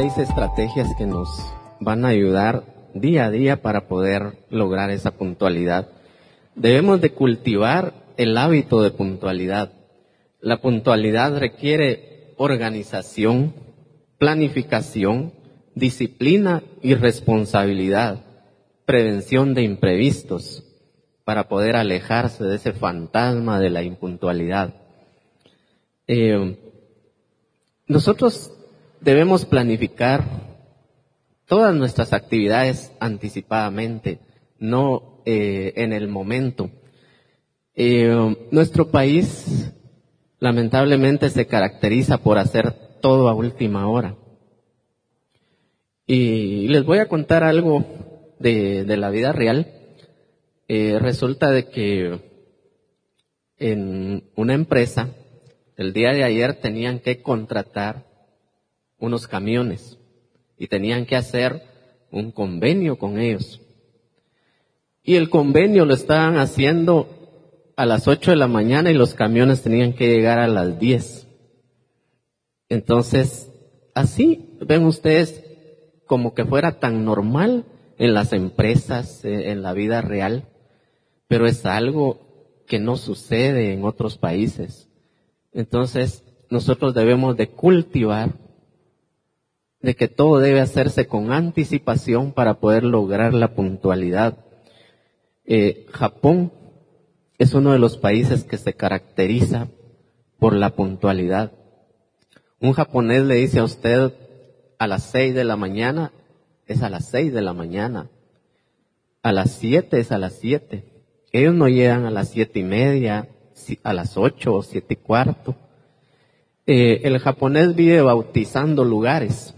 seis estrategias que nos van a ayudar día a día para poder lograr esa puntualidad. Debemos de cultivar el hábito de puntualidad. La puntualidad requiere organización, planificación, disciplina y responsabilidad, prevención de imprevistos, para poder alejarse de ese fantasma de la impuntualidad. Eh, nosotros debemos planificar todas nuestras actividades anticipadamente, no eh, en el momento. Eh, nuestro país lamentablemente se caracteriza por hacer todo a última hora. Y les voy a contar algo de, de la vida real. Eh, resulta de que en una empresa, el día de ayer tenían que contratar unos camiones y tenían que hacer un convenio con ellos. Y el convenio lo estaban haciendo a las 8 de la mañana y los camiones tenían que llegar a las 10. Entonces, así ven ustedes como que fuera tan normal en las empresas, eh, en la vida real, pero es algo que no sucede en otros países. Entonces, nosotros debemos de cultivar de que todo debe hacerse con anticipación para poder lograr la puntualidad. Eh, Japón es uno de los países que se caracteriza por la puntualidad. Un japonés le dice a usted a las seis de la mañana, es a las seis de la mañana. A las siete es a las siete. Ellos no llegan a las siete y media, a las ocho o siete y cuarto. Eh, el japonés vive bautizando lugares.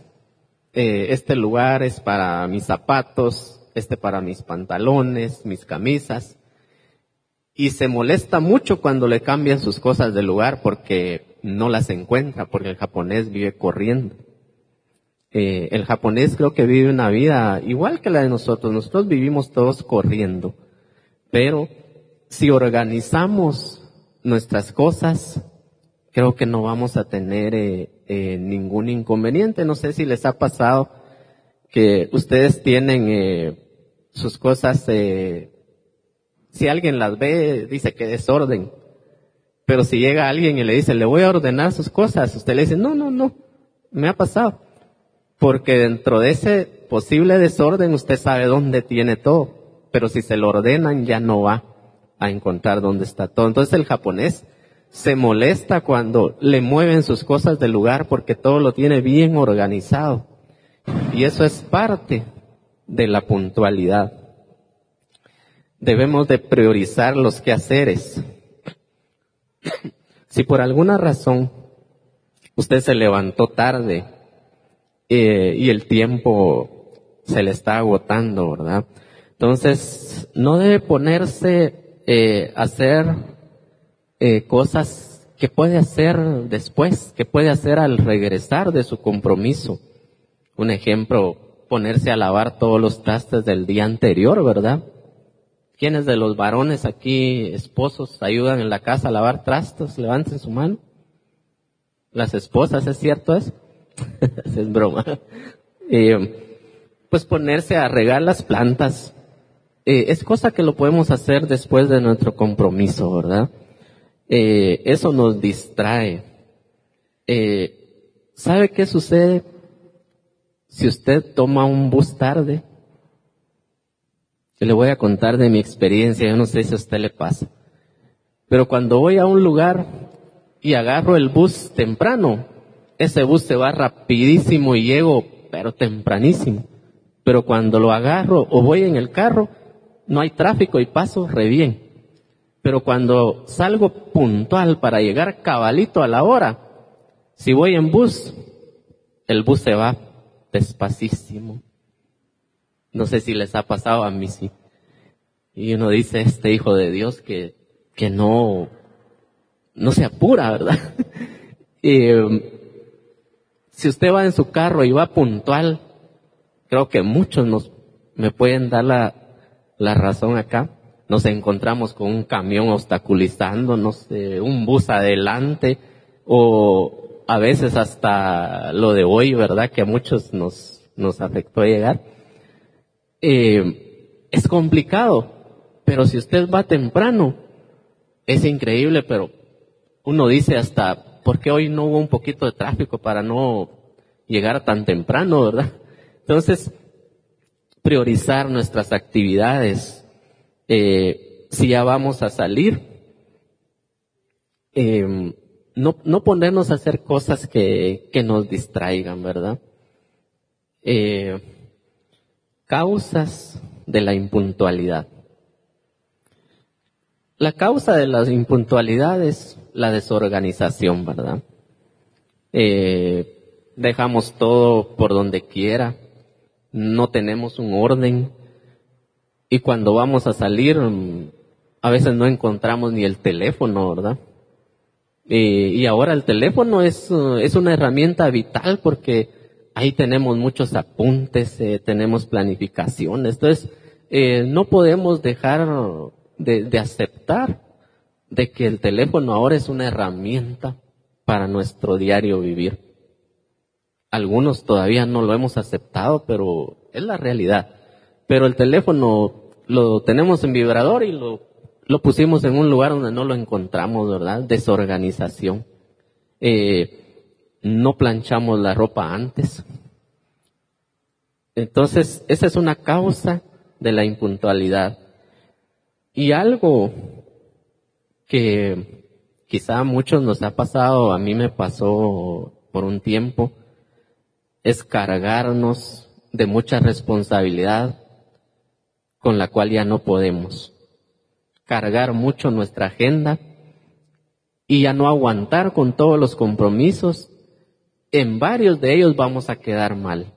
Eh, este lugar es para mis zapatos, este para mis pantalones, mis camisas y se molesta mucho cuando le cambian sus cosas de lugar porque no las encuentra, porque el japonés vive corriendo. Eh, el japonés creo que vive una vida igual que la de nosotros. Nosotros vivimos todos corriendo. Pero si organizamos nuestras cosas, creo que no vamos a tener eh, eh, ningún inconveniente. No sé si les ha pasado que ustedes tienen sus cosas si alguien las ve, dice que desorden. Pero si llega alguien y le dice, le voy a ordenar sus cosas, usted le dice, no, no, no, me ha pasado. Porque dentro de ese posible desorden usted sabe dónde tiene todo. Pero si se lo ordenan ya no va a encontrar dónde está todo. Entonces el japonés se molesta cuando le mueven sus cosas del lugar porque todo lo tiene bien organizado. Y eso es parte de la puntualidad debemos de priorizar los quehaceres. Si por alguna razón usted se levantó tarde eh, y el tiempo se le está agotando, ¿verdad? Entonces, no debe ponerse eh, a hacer eh, cosas que puede hacer después, que puede hacer al regresar de su compromiso. Un ejemplo, ponerse a lavar todos los trastes del día anterior, ¿verdad? ¿Quiénes de los varones aquí, esposos, ayudan en la casa a lavar trastos? Levanten su mano. Las esposas, ¿es cierto eso? es broma. Eh, pues ponerse a regar las plantas. Eh, es cosa que lo podemos hacer después de nuestro compromiso, ¿verdad? Eh, eso nos distrae. ¿Sabe qué sucede si usted toma un bus tarde? le voy a contar de mi experiencia, yo no sé si a usted le pasa. Pero cuando voy a un lugar y agarro el bus temprano, ese bus se va rapidísimo y llego, pero tempranísimo. Pero cuando lo agarro o voy en el carro, no hay tráfico y paso re bien. Pero cuando salgo puntual para llegar cabalito a la hora, si voy en bus, el bus se va despacísimo. No sé si les ha pasado a mí sí. Y uno dice, este hijo de Dios que, que no, no se apura, ¿verdad? um, si usted va en su carro y va puntual, creo que muchos nos, me pueden dar la, la razón acá. Nos encontramos con un camión obstaculizándonos, eh, un bus adelante, o a veces hasta lo de hoy, ¿verdad? Que a muchos nos, nos afectó llegar. Eh, es complicado, pero si usted va temprano, es increíble, pero uno dice hasta, ¿por qué hoy no hubo un poquito de tráfico para no llegar tan temprano, verdad? Entonces, priorizar nuestras actividades, eh, si ya vamos a salir, eh, no, no ponernos a hacer cosas que, que nos distraigan, ¿verdad? Eh, causas de la impuntualidad. La causa de las impuntualidades, la desorganización, ¿verdad? Eh, dejamos todo por donde quiera, no tenemos un orden y cuando vamos a salir a veces no encontramos ni el teléfono, ¿verdad? y ahora el teléfono es, es una herramienta vital porque ahí tenemos muchos apuntes, eh, tenemos planificaciones. Entonces, eh, no podemos dejar de, de aceptar de que el teléfono ahora es una herramienta para nuestro diario vivir. Algunos todavía no lo hemos aceptado, pero es la realidad. Pero el teléfono lo tenemos en vibrador y lo lo pusimos en un lugar donde no lo encontramos, ¿verdad? Desorganización. Eh, no planchamos la ropa antes. Entonces, esa es una causa de la impuntualidad. Y algo que quizá a muchos nos ha pasado, a mí me pasó por un tiempo, es cargarnos de mucha responsabilidad con la cual ya no podemos cargar mucho nuestra agenda y a no aguantar con todos los compromisos, en varios de ellos vamos a quedar mal.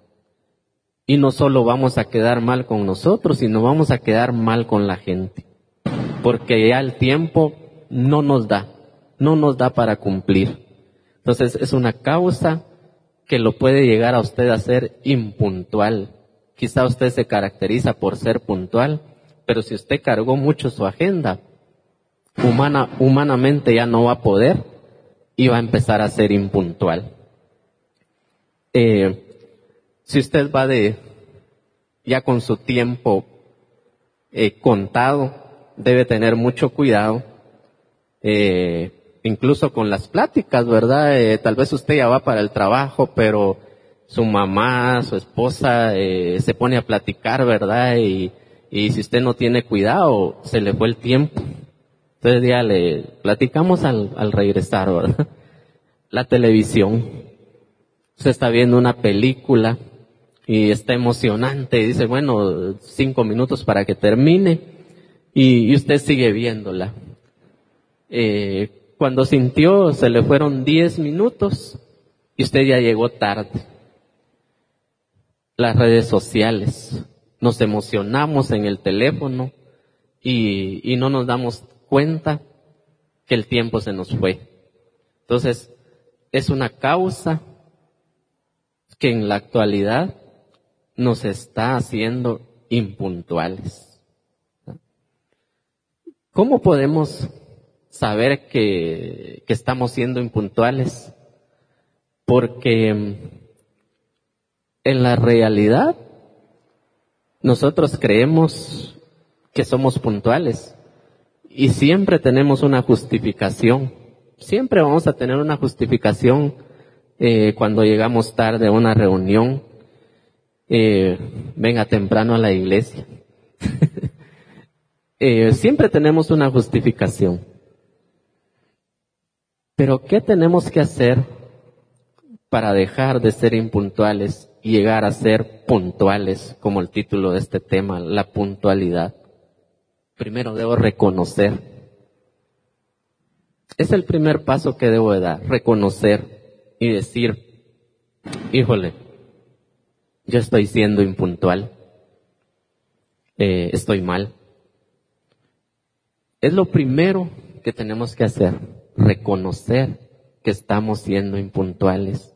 Y no solo vamos a quedar mal con nosotros, sino vamos a quedar mal con la gente. Porque ya el tiempo no nos da, no nos da para cumplir. Entonces es una causa que lo puede llegar a usted a ser impuntual. Quizá usted se caracteriza por ser puntual, pero si usted cargó mucho su agenda, humana, humanamente ya no va a poder y va a empezar a ser impuntual. Eh, si usted va de ya con su tiempo eh, contado, debe tener mucho cuidado, eh, incluso con las pláticas, ¿verdad? Tal vez usted ya va para el trabajo, pero su mamá, su esposa eh, se pone a platicar, ¿verdad? Y y si usted no tiene cuidado, se le fue el tiempo. Entonces ya le platicamos al, al regresar, ¿verdad? La televisión. Usted está viendo una película y está emocionante y dice, bueno, cinco minutos para que termine y, y usted sigue viéndola. Eh, cuando sintió, se le fueron diez minutos y usted ya llegó tarde. Las redes sociales, nos emocionamos en el teléfono y, no nos damos cuenta que el tiempo se nos fue. Entonces, es una causa que en la actualidad nos está haciendo impuntuales. ¿Cómo podemos saber que, que estamos siendo impuntuales? Porque en la realidad nosotros creemos que somos puntuales y siempre tenemos una justificación. Siempre vamos a tener una justificación eh, cuando llegamos tarde a una reunión. Eh, venga temprano a la iglesia. eh, siempre tenemos una justificación. Pero ¿qué tenemos que hacer para dejar de ser impuntuales llegar a ser puntuales, como el título de este tema, la puntualidad. Primero debo reconocer. Es el primer paso que debo de dar, reconocer y decir, híjole, yo estoy siendo impuntual, eh, estoy mal. Es lo primero que tenemos que hacer, reconocer que estamos siendo impuntuales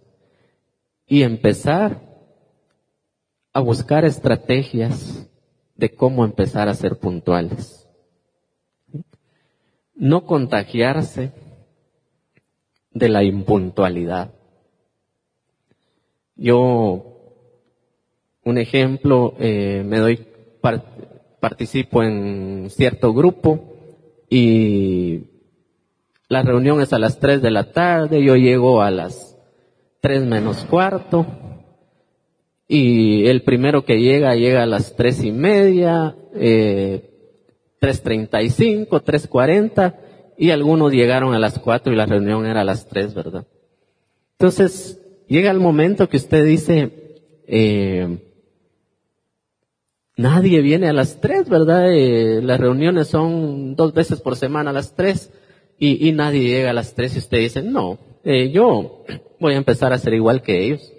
y empezar a buscar estrategias de cómo empezar a ser puntuales. No contagiarse de la impuntualidad. Yo, un ejemplo, eh, me doy, participo en cierto grupo y la reunión es a las 3 de la tarde, yo llego a las 3 menos cuarto y el primero que llega llega a las tres y media, eh, 3.35, 3.40 y algunos llegaron a las 4 y la reunión era a las 3, ¿verdad? Entonces, llega el momento que usted dice, eh, nadie viene a las 3, ¿verdad? Eh, las reuniones son dos veces por semana a las 3 y, nadie llega a las 3 y usted dice, no, eh, yo voy a empezar a ser igual que ellos.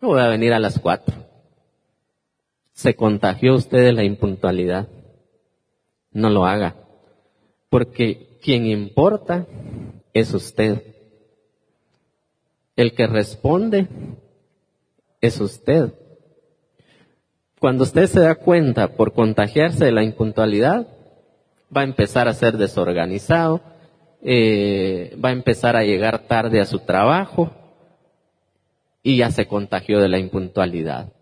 No voy a venir a las 4. Se contagió usted de la impuntualidad. No lo haga. Porque quien importa es usted. El que responde es usted. Cuando usted se da cuenta por contagiarse de la impuntualidad, va a empezar a ser desorganizado, eh, va a empezar a llegar tarde a su trabajo y ya se contagió de la impuntualidad.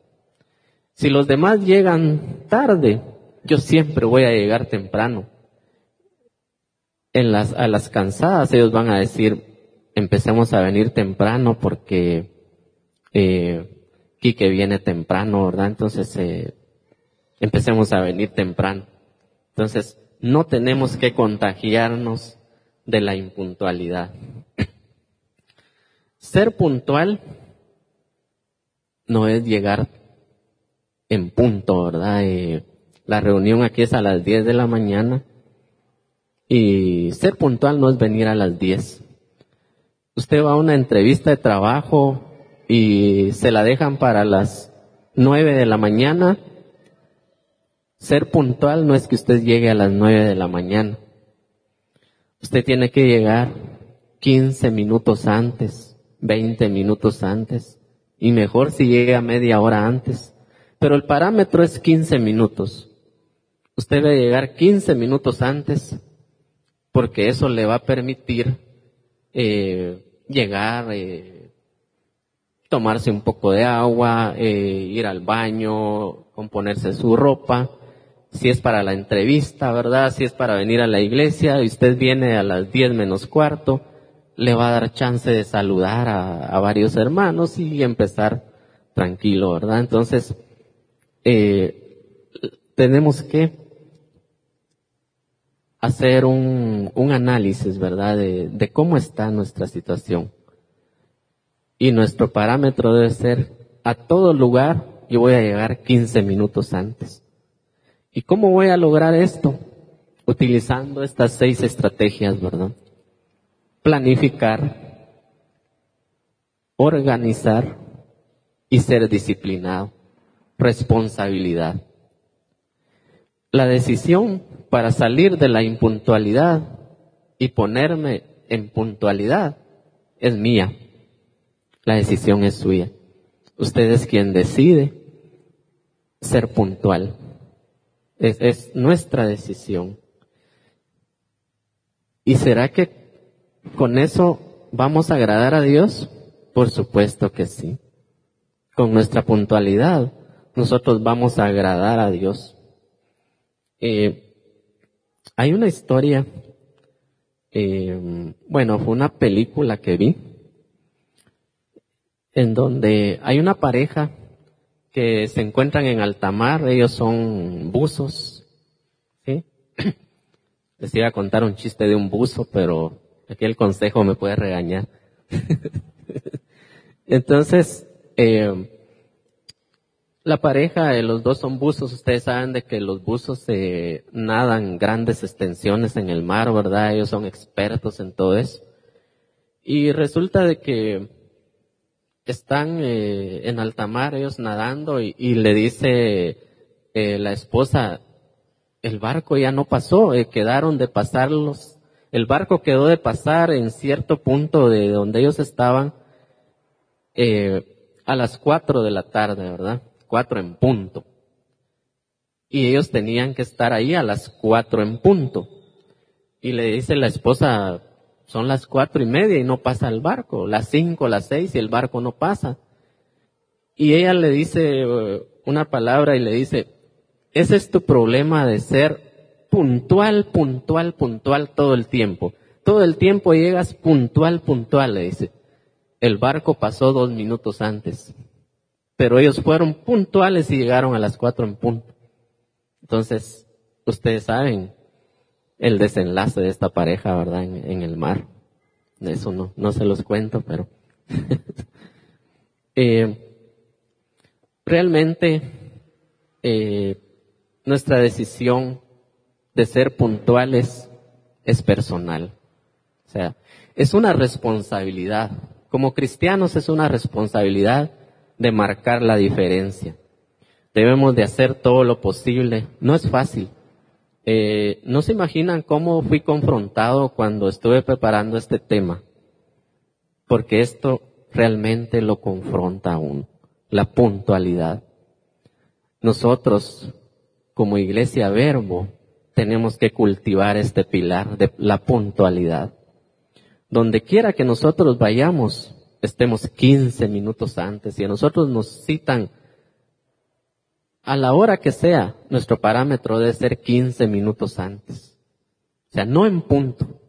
Si los demás llegan tarde, yo siempre voy a llegar temprano. En las, a las cansadas ellos van a decir, empecemos a venir temprano porque eh, Quique viene temprano, ¿verdad? Entonces, eh, empecemos a venir temprano. Entonces, no tenemos que contagiarnos de la impuntualidad. Ser puntual no es llegar en punto, ¿verdad? Eh, la reunión aquí es a las 10 de la mañana y ser puntual no es venir a las 10. Usted va a una entrevista de trabajo y se la dejan para las nueve de la mañana, ser puntual no es que usted llegue a las nueve de la mañana. Usted tiene que llegar 15 minutos antes, 20 minutos antes, y mejor si llega media hora antes. Pero el parámetro es 15 minutos. Usted debe llegar 15 minutos antes, porque eso le va a permitir eh, llegar, eh, tomarse un poco de agua, eh, ir al baño, componerse su ropa, si es para la entrevista, ¿verdad? Si es para venir a la iglesia y usted viene a las 10 menos cuarto, le va a dar chance de saludar a, varios hermanos y empezar tranquilo, ¿verdad? Entonces, eh, tenemos que hacer un, análisis, ¿verdad? De, de cómo está nuestra situación. Y nuestro parámetro debe ser, a todo lugar yo voy a llegar 15 minutos antes. ¿Y cómo voy a lograr esto? Utilizando estas seis estrategias, ¿verdad? Planificar, organizar y ser disciplinado. Responsabilidad. La decisión para salir de la impuntualidad y ponerme en puntualidad es mía. La decisión es suya. Usted es quien decide ser puntual. Es, nuestra decisión. ¿Y será que con eso vamos a agradar a Dios? Por supuesto que sí. Con nuestra puntualidad, nosotros vamos a agradar a Dios. Eh, hay una historia, eh, bueno, fue una película que vi, en donde hay una pareja que se encuentran en alta mar, ellos son buzos, ¿sí? Les iba a contar un chiste de un buzo, pero aquí el consejo me puede regañar. Entonces, eh, la pareja, de los dos son buzos, ustedes saben de que los buzos se nadan grandes extensiones en el mar, ¿verdad? Ellos son expertos en todo eso. Y resulta de que están eh, en alta mar ellos nadando y, le dice eh, la esposa, el barco ya no pasó, eh, quedaron de pasarlos, el barco quedó de pasar en cierto punto de donde ellos estaban a las cuatro de la tarde, ¿verdad? Cuatro en punto. Y ellos tenían que estar ahí a las cuatro en punto. Y le dice la esposa, son las cuatro y media y no pasa el barco, las cinco, las seis y el barco no pasa. Y ella le dice eh, una palabra y le dice, ese es tu problema de ser puntual, puntual, puntual todo el tiempo. Todo el tiempo llegas puntual, puntual, le dice. El barco pasó dos minutos antes, pero ellos fueron puntuales y llegaron a las cuatro en punto. Entonces, ustedes saben el desenlace de esta pareja, ¿verdad? En, el mar. Eso no, no se los cuento, pero eh, realmente eh, nuestra decisión de ser puntuales es personal. O sea, es una responsabilidad. Como cristianos es una responsabilidad de marcar la diferencia. Debemos de hacer todo lo posible. No es fácil. Eh, no se imaginan cómo fui confrontado cuando estuve preparando este tema. Porque esto realmente lo confronta a uno. La puntualidad. Nosotros, como iglesia verbo, tenemos que cultivar este pilar de la puntualidad. Donde quiera que nosotros vayamos, estemos 15 minutos antes y a nosotros nos citan a la hora que sea, nuestro parámetro debe ser 15 minutos antes. O sea, no en punto.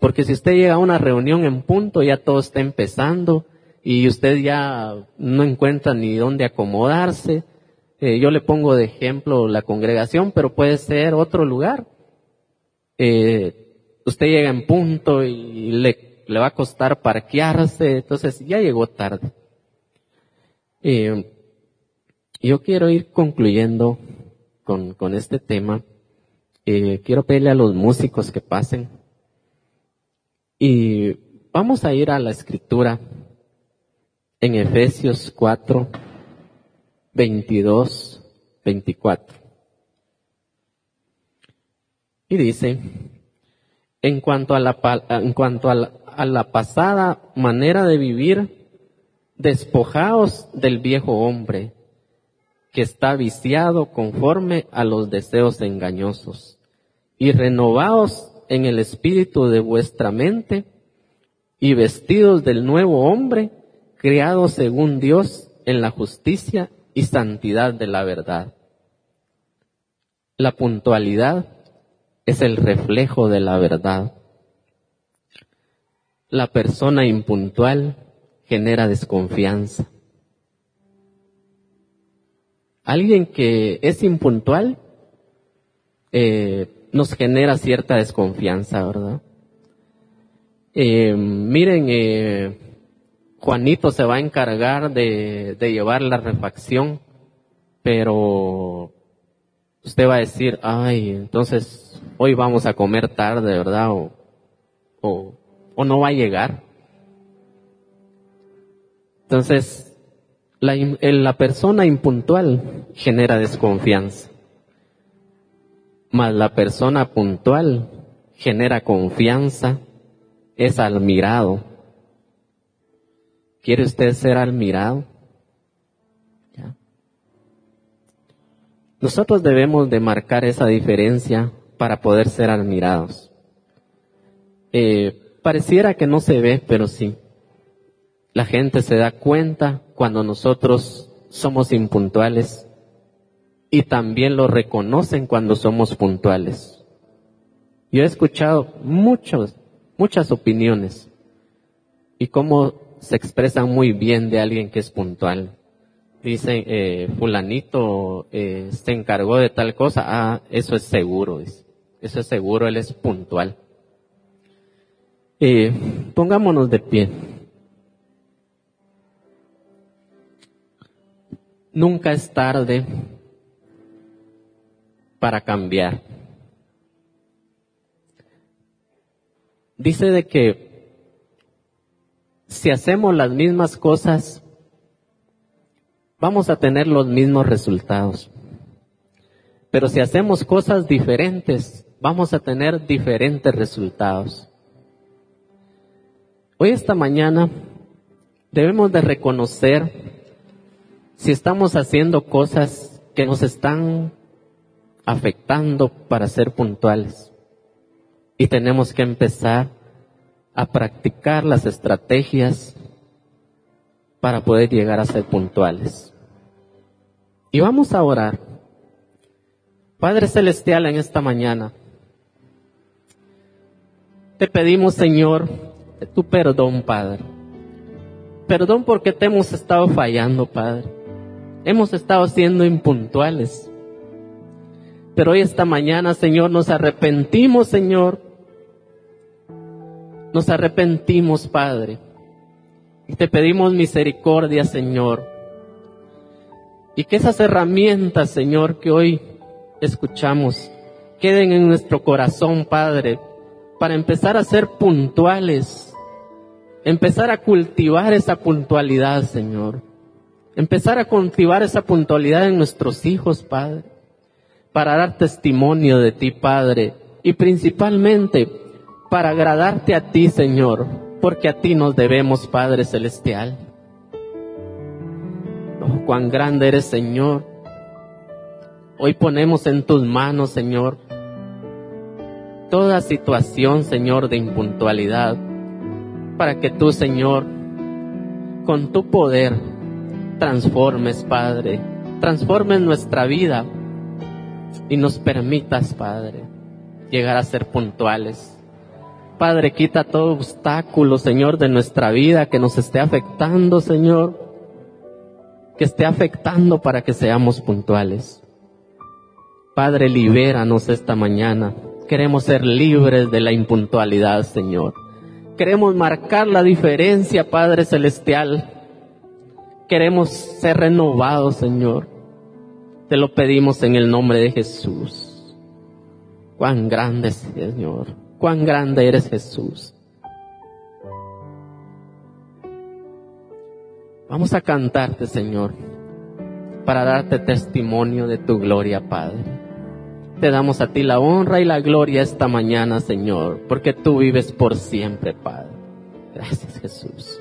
Porque si usted llega a una reunión en punto, ya todo está empezando y usted ya no encuentra ni dónde acomodarse. Eh, yo le pongo de ejemplo la congregación, pero puede ser otro lugar. Eh, usted llega en punto y le, va a costar parquearse, entonces ya llegó tarde. Eh, yo quiero ir concluyendo con, con este tema. Quiero pedirle a los músicos que pasen. Y vamos a ir a la escritura en Efesios 4, 22, 24. Y dice, en cuanto a la, en cuanto a la, pasada manera de vivir, despojaos del viejo hombre, que está viciado conforme a los deseos engañosos, y renovaos en el espíritu de vuestra mente, y vestidos del nuevo hombre, creado según Dios en la justicia y santidad de la verdad. La puntualidad es el reflejo de la verdad. La persona impuntual genera desconfianza. Alguien que es impuntual eh, nos genera cierta desconfianza, ¿verdad? Eh, miren, eh, Juanito se va a encargar de, llevar la refacción, pero usted va a decir, ay, entonces hoy vamos a comer tarde, ¿verdad? O, o, o no va a llegar. Entonces, la, la persona impuntual genera desconfianza, mas la persona puntual genera confianza, es admirado. ¿Quiere usted ser admirado? Nosotros debemos de marcar esa diferencia para poder ser admirados. Eh, pareciera que no se ve, pero sí. La gente se da cuenta cuando nosotros somos impuntuales y también lo reconocen cuando somos puntuales. Yo he escuchado muchos, muchas opiniones y cómo se expresan muy bien de alguien que es puntual dicen, eh, fulanito eh, se encargó de tal cosa, ah, eso es seguro, eso es seguro, él es puntual. Eh, pongámonos de pie. Nunca es tarde para cambiar. Dice de que si hacemos las mismas cosas vamos a tener los mismos resultados. Pero si hacemos cosas diferentes, vamos a tener diferentes resultados. Hoy esta mañana debemos de reconocer si estamos haciendo cosas que nos están afectando para ser puntuales. Y tenemos que empezar a practicar las estrategias para poder llegar a ser puntuales. Y vamos a orar. Padre Celestial, en esta mañana, te pedimos, Señor, tu perdón, Padre. Perdón porque te hemos estado fallando, Padre. Hemos estado siendo impuntuales. Pero hoy esta mañana, Señor, nos arrepentimos, Señor. Nos arrepentimos, Padre. Y te pedimos misericordia, Señor. Y que esas herramientas, Señor, que hoy escuchamos, queden en nuestro corazón, Padre, para empezar a ser puntuales, empezar a cultivar esa puntualidad, Señor, empezar a cultivar esa puntualidad en nuestros hijos, Padre, para dar testimonio de ti, Padre, y principalmente para agradarte a ti, Señor, porque a ti nos debemos, Padre Celestial. Oh, cuán grande eres, Señor. Hoy ponemos en tus manos, Señor, toda situación, Señor, de impuntualidad, para que tú, Señor, con tu poder, transformes, Padre, transformes nuestra vida y nos permitas, Padre, llegar a ser puntuales. Padre, quita todo obstáculo, Señor, de nuestra vida que nos esté afectando, Señor, que esté afectando para que seamos puntuales. Padre, libéranos esta mañana Queremos ser libres de la impuntualidad, Señor. Queremos marcar la diferencia, Padre Celestial. Queremos ser renovados, Señor. Te lo pedimos en el nombre de Jesús. Cuán grande, Señor. Cuán grande eres Jesús. Vamos a cantarte, Señor, para darte testimonio de tu gloria, Padre. Te damos a ti la honra y la gloria esta mañana, Señor, porque tú vives por siempre, Padre. Gracias, Jesús.